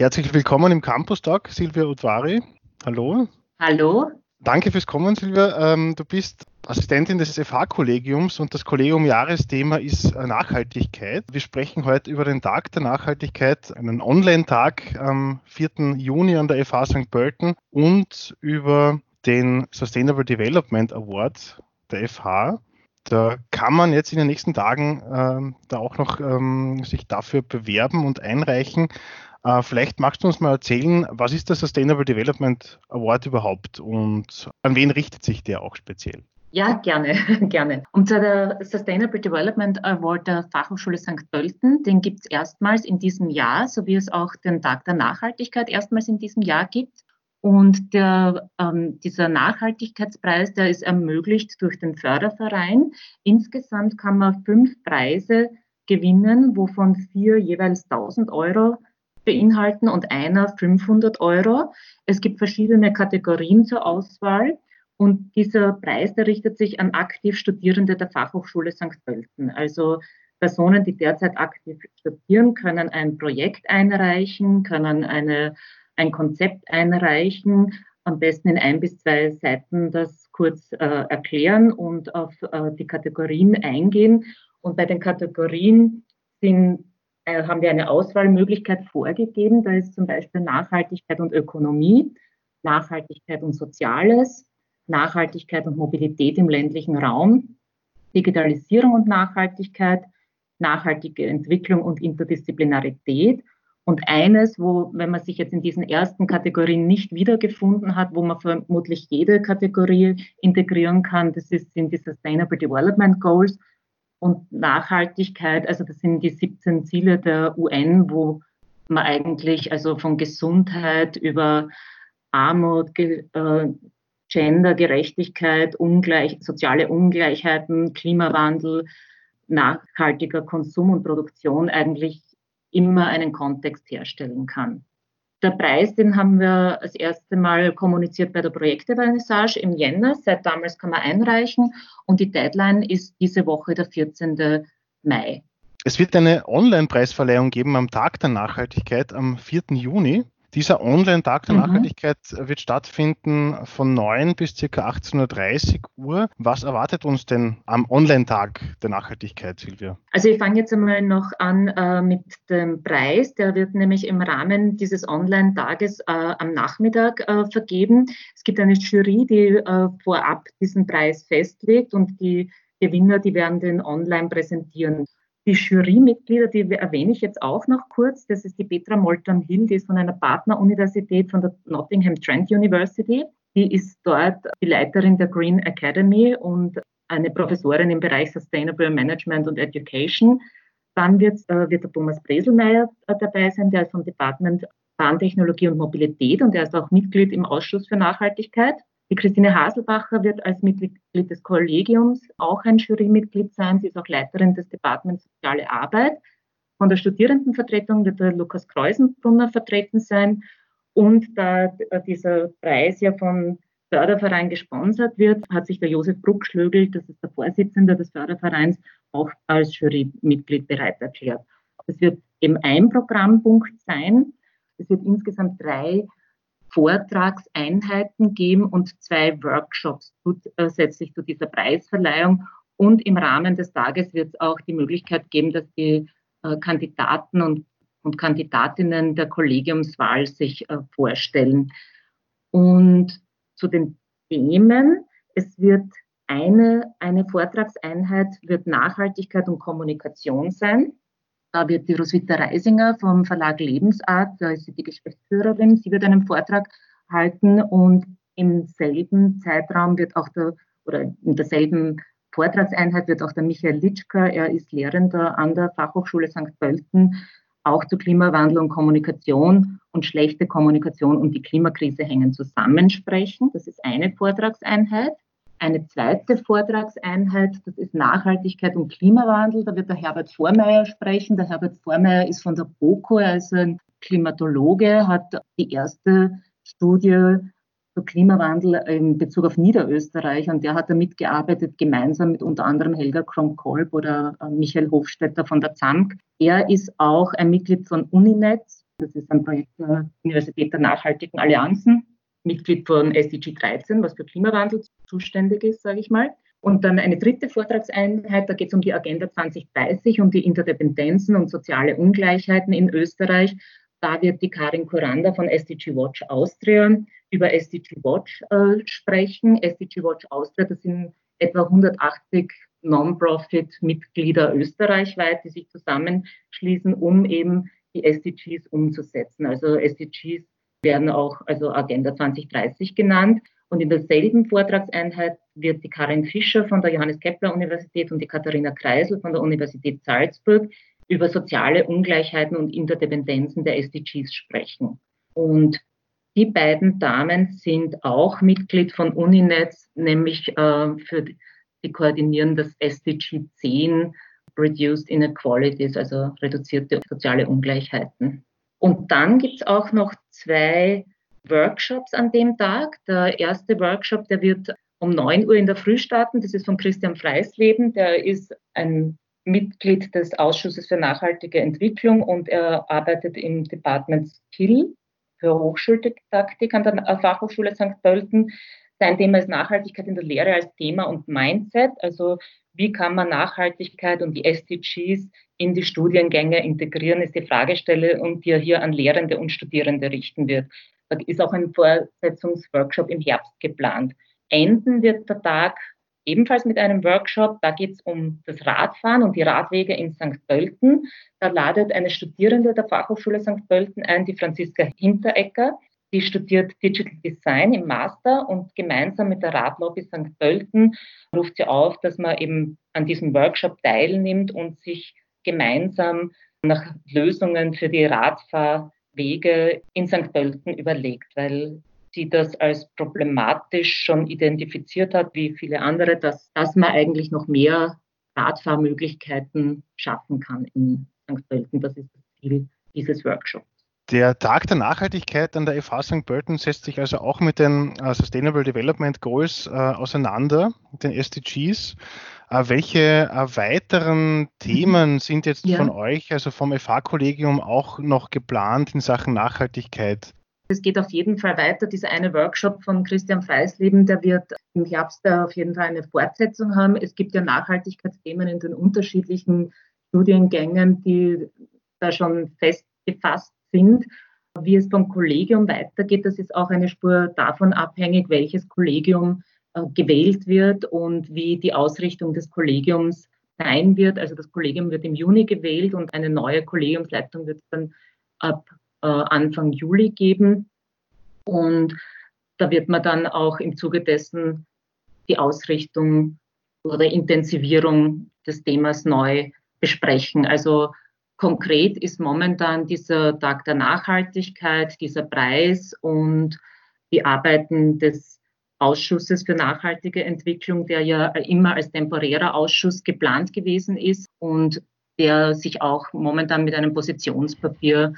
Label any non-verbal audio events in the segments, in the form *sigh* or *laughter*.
Herzlich willkommen im Campus Talk, Silvia Udvari. Hallo. Hallo. Danke fürs Kommen, Silvia. Ähm, du bist Assistentin des FH-Kollegiums und das Kollegium-Jahresthema ist Nachhaltigkeit. Wir sprechen heute über den Tag der Nachhaltigkeit, einen Online-Tag am 4. Juni an der FH St. Pölten und über den Sustainable Development Award der FH. Da kann man jetzt in den nächsten Tagen äh, da auch noch ähm, sich dafür bewerben und einreichen. Äh, vielleicht magst du uns mal erzählen, was ist der Sustainable Development Award überhaupt und an wen richtet sich der auch speziell? Ja, gerne, *laughs* gerne. Und zwar der Sustainable Development Award der Fachhochschule St. Pölten, den gibt es erstmals in diesem Jahr, so wie es auch den Tag der Nachhaltigkeit erstmals in diesem Jahr gibt. Und der, ähm, dieser Nachhaltigkeitspreis, der ist ermöglicht durch den Förderverein. Insgesamt kann man fünf Preise gewinnen, wovon vier jeweils 1000 Euro beinhalten und einer 500 Euro. Es gibt verschiedene Kategorien zur Auswahl. Und dieser Preis, der richtet sich an aktiv Studierende der Fachhochschule St. Pölten. Also Personen, die derzeit aktiv studieren, können ein Projekt einreichen, können eine ein Konzept einreichen, am besten in ein bis zwei Seiten das kurz äh, erklären und auf äh, die Kategorien eingehen. Und bei den Kategorien sind, äh, haben wir eine Auswahlmöglichkeit vorgegeben. Da ist zum Beispiel Nachhaltigkeit und Ökonomie, Nachhaltigkeit und Soziales, Nachhaltigkeit und Mobilität im ländlichen Raum, Digitalisierung und Nachhaltigkeit, nachhaltige Entwicklung und Interdisziplinarität und eines, wo, wenn man sich jetzt in diesen ersten Kategorien nicht wiedergefunden hat, wo man vermutlich jede Kategorie integrieren kann, das ist, sind die Sustainable Development Goals und Nachhaltigkeit. Also das sind die 17 Ziele der UN, wo man eigentlich also von Gesundheit über Armut, äh, Gendergerechtigkeit, Ungleich, soziale Ungleichheiten, Klimawandel, nachhaltiger Konsum und Produktion eigentlich immer einen Kontext herstellen kann. Der Preis, den haben wir das erste Mal kommuniziert bei der Projektevernissage im Jänner. Seit damals kann man einreichen und die Deadline ist diese Woche der 14. Mai. Es wird eine Online-Preisverleihung geben am Tag der Nachhaltigkeit am 4. Juni. Dieser Online-Tag der mhm. Nachhaltigkeit wird stattfinden von 9 bis ca. 18.30 Uhr. Was erwartet uns denn am Online-Tag der Nachhaltigkeit, Silvia? Also ich fange jetzt einmal noch an äh, mit dem Preis. Der wird nämlich im Rahmen dieses Online-Tages äh, am Nachmittag äh, vergeben. Es gibt eine Jury, die äh, vorab diesen Preis festlegt und die Gewinner, die werden den online präsentieren. Die Jurymitglieder, die erwähne ich jetzt auch noch kurz. Das ist die Petra Molton-Hill, die ist von einer Partneruniversität von der Nottingham Trent University. Die ist dort die Leiterin der Green Academy und eine Professorin im Bereich Sustainable Management und Education. Dann wird, äh, wird der Thomas Breselmeier äh, dabei sein, der ist vom Department Bahntechnologie und Mobilität und er ist auch Mitglied im Ausschuss für Nachhaltigkeit. Die Christine Haselbacher wird als Mitglied des Kollegiums auch ein Jurymitglied sein. Sie ist auch Leiterin des Departments Soziale Arbeit. Von der Studierendenvertretung wird der Lukas Kreusenbrunner vertreten sein. Und da dieser Preis ja vom Förderverein gesponsert wird, hat sich der Josef Bruckschlögel, das ist der Vorsitzende des Fördervereins, auch als Jurymitglied bereit erklärt. Es wird eben ein Programmpunkt sein. Es wird insgesamt drei Vortragseinheiten geben und zwei Workshops zusätzlich zu dieser Preisverleihung. Und im Rahmen des Tages wird es auch die Möglichkeit geben, dass die äh, Kandidaten und, und Kandidatinnen der Kollegiumswahl sich äh, vorstellen. Und zu den Themen, es wird eine, eine Vortragseinheit wird Nachhaltigkeit und Kommunikation sein. Da wird die Roswitha Reisinger vom Verlag Lebensart, da ist sie die Geschäftsführerin, sie wird einen Vortrag halten und im selben Zeitraum wird auch der, oder in derselben Vortragseinheit wird auch der Michael Litschka, er ist Lehrender an der Fachhochschule St. Pölten, auch zu Klimawandel und Kommunikation und schlechte Kommunikation und die Klimakrise hängen zusammen sprechen. Das ist eine Vortragseinheit. Eine zweite Vortragseinheit, das ist Nachhaltigkeit und Klimawandel. Da wird der Herbert Vormeier sprechen. Der Herbert Vormeier ist von der BOKO, er ist ein Klimatologe, hat die erste Studie zu Klimawandel in Bezug auf Niederösterreich und der hat da mitgearbeitet, gemeinsam mit unter anderem Helga Kronk-Kolb oder äh, Michael Hofstetter von der ZAMK. Er ist auch ein Mitglied von Uninetz Das ist ein Projekt der Universität der Nachhaltigen Allianzen, Mitglied von SDG 13, was für Klimawandel zuständig ist, sage ich mal. Und dann eine dritte Vortragseinheit, da geht es um die Agenda 2030, um die Interdependenzen und soziale Ungleichheiten in Österreich. Da wird die Karin Kuranda von SDG Watch Austria über SDG Watch äh, sprechen. SDG Watch Austria, das sind etwa 180 Non-Profit-Mitglieder österreichweit, die sich zusammenschließen, um eben die SDGs umzusetzen. Also SDGs werden auch also Agenda 2030 genannt. Und in derselben Vortragseinheit wird die Karin Fischer von der Johannes Kepler Universität und die Katharina Kreisel von der Universität Salzburg über soziale Ungleichheiten und Interdependenzen der SDGs sprechen. Und die beiden Damen sind auch Mitglied von Uninetz, nämlich äh, für die, die koordinieren das SDG 10, Reduced Inequalities, also reduzierte soziale Ungleichheiten. Und dann gibt es auch noch zwei Workshops an dem Tag. Der erste Workshop, der wird um 9 Uhr in der Früh starten. Das ist von Christian Freisleben. Der ist ein Mitglied des Ausschusses für nachhaltige Entwicklung und er arbeitet im Department Skill für Hochschultaktik an der Fachhochschule St. Pölten. Sein Thema ist Nachhaltigkeit in der Lehre als Thema und Mindset. Also wie kann man Nachhaltigkeit und die SDGs in die Studiengänge integrieren, ist die Fragestelle und die er hier an Lehrende und Studierende richten wird. Da ist auch ein Vorsetzungsworkshop im Herbst geplant. Enden wird der Tag ebenfalls mit einem Workshop. Da geht es um das Radfahren und die Radwege in St. Pölten. Da ladet eine Studierende der Fachhochschule St. Pölten ein, die Franziska Hinterecker. Die studiert Digital Design im Master und gemeinsam mit der Radlobby St. Pölten ruft sie auf, dass man eben an diesem Workshop teilnimmt und sich gemeinsam nach Lösungen für die Radfahrwege in St. Pölten überlegt, weil sie das als problematisch schon identifiziert hat, wie viele andere, dass, dass man eigentlich noch mehr Radfahrmöglichkeiten schaffen kann in St. Pölten. Das ist das Ziel dieses Workshops. Der Tag der Nachhaltigkeit an der FH St. Pölten setzt sich also auch mit den uh, Sustainable Development Goals uh, auseinander, den SDGs. Uh, welche weiteren Themen *laughs* sind jetzt ja. von euch, also vom FH-Kollegium, auch noch geplant in Sachen Nachhaltigkeit? Es geht auf jeden Fall weiter. Dieser eine Workshop von Christian Freisleben, der wird im Herbst auf jeden Fall eine Fortsetzung haben. Es gibt ja Nachhaltigkeitsthemen in den unterschiedlichen Studiengängen, die da schon festgefasst sind. Wie es vom Kollegium weitergeht, das ist auch eine Spur davon abhängig, welches Kollegium äh, gewählt wird und wie die Ausrichtung des Kollegiums sein wird. Also das Kollegium wird im Juni gewählt und eine neue Kollegiumsleitung wird dann ab äh, Anfang Juli geben. Und da wird man dann auch im Zuge dessen die Ausrichtung oder Intensivierung des Themas neu besprechen. Also konkret ist momentan dieser Tag der Nachhaltigkeit, dieser Preis und die Arbeiten des Ausschusses für nachhaltige Entwicklung, der ja immer als temporärer Ausschuss geplant gewesen ist und der sich auch momentan mit einem Positionspapier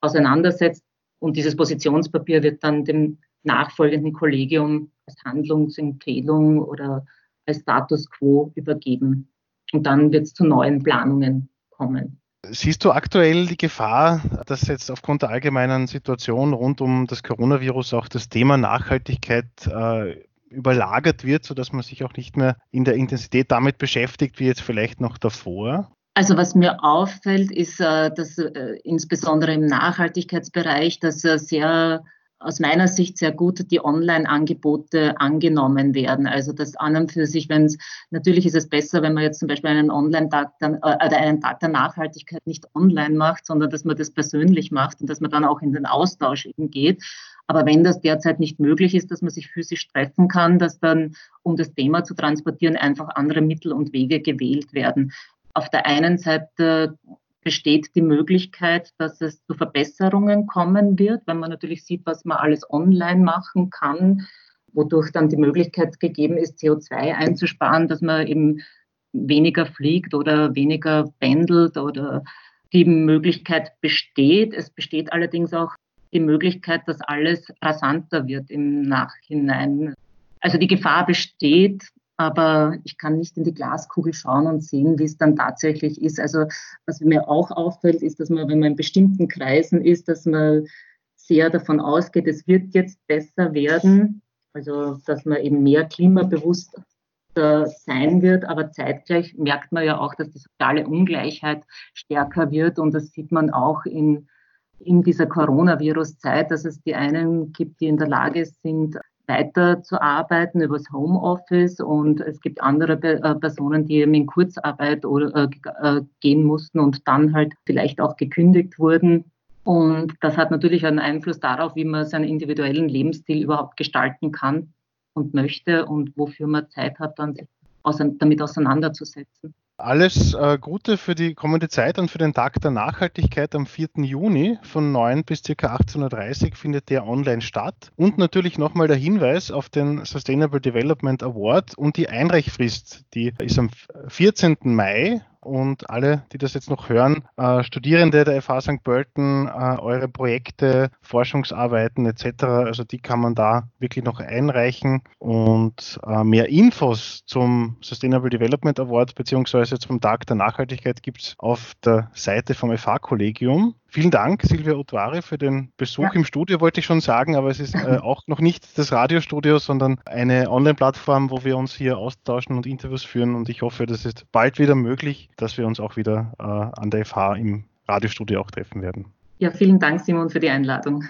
auseinandersetzt. Und dieses Positionspapier wird dann dem nachfolgenden Kollegium als Handlungsempfehlung oder als Status quo übergeben. Und dann wird es zu neuen Planungen kommen. Siehst du aktuell die Gefahr, dass jetzt aufgrund der allgemeinen Situation rund um das Coronavirus auch das Thema Nachhaltigkeit äh, überlagert wird, sodass man sich auch nicht mehr in der Intensität damit beschäftigt, wie jetzt vielleicht noch davor? Also was mir auffällt, ist, äh, dass äh, insbesondere im Nachhaltigkeitsbereich, dass äh, sehr aus meiner Sicht sehr gut die Online-Angebote angenommen werden. Also das an und für sich, wenn es natürlich ist es besser, wenn man jetzt zum Beispiel einen Online-Tag äh, oder einen Tag der Nachhaltigkeit nicht online macht, sondern dass man das persönlich macht und dass man dann auch in den Austausch eben geht. Aber wenn das derzeit nicht möglich ist, dass man sich physisch treffen kann, dass dann, um das Thema zu transportieren, einfach andere Mittel und Wege gewählt werden. Auf der einen Seite besteht die Möglichkeit, dass es zu Verbesserungen kommen wird, wenn man natürlich sieht, was man alles online machen kann, wodurch dann die Möglichkeit gegeben ist, CO2 einzusparen, dass man eben weniger fliegt oder weniger pendelt oder die Möglichkeit besteht. Es besteht allerdings auch die Möglichkeit, dass alles rasanter wird im Nachhinein. Also die Gefahr besteht, aber ich kann nicht in die Glaskugel schauen und sehen, wie es dann tatsächlich ist. Also was mir auch auffällt, ist, dass man, wenn man in bestimmten Kreisen ist, dass man sehr davon ausgeht, es wird jetzt besser werden. Also dass man eben mehr klimabewusst sein wird, aber zeitgleich merkt man ja auch, dass die soziale Ungleichheit stärker wird und das sieht man auch in, in dieser Coronavirus-Zeit, dass es die einen gibt, die in der Lage sind, weiter zu arbeiten übers Homeoffice und es gibt andere äh, Personen, die eben in Kurzarbeit äh, äh, gehen mussten und dann halt vielleicht auch gekündigt wurden. Und das hat natürlich einen Einfluss darauf, wie man seinen individuellen Lebensstil überhaupt gestalten kann und möchte und wofür man Zeit hat, dann damit auseinanderzusetzen. Alles äh, Gute für die kommende Zeit und für den Tag der Nachhaltigkeit am 4. Juni von 9 bis ca. 18.30 Uhr findet der online statt. Und natürlich nochmal der Hinweis auf den Sustainable Development Award und die Einreichfrist, die ist am 14. Mai und alle, die das jetzt noch hören, äh, Studierende der FH St. Pölten, äh, eure Projekte, Forschungsarbeiten etc., also die kann man da wirklich noch einreichen und äh, mehr Infos zum Sustainable Development Award beziehungsweise zum Tag der Nachhaltigkeit gibt es auf der Seite vom FH-Kollegium. Vielen Dank, Silvia Otware, für den Besuch ja. im Studio, wollte ich schon sagen, aber es ist äh, *laughs* auch noch nicht das Radiostudio, sondern eine Online-Plattform, wo wir uns hier austauschen und Interviews führen. Und ich hoffe, das ist bald wieder möglich, dass wir uns auch wieder äh, an der FH im Radiostudio auch treffen werden. Ja, vielen Dank, Simon, für die Einladung.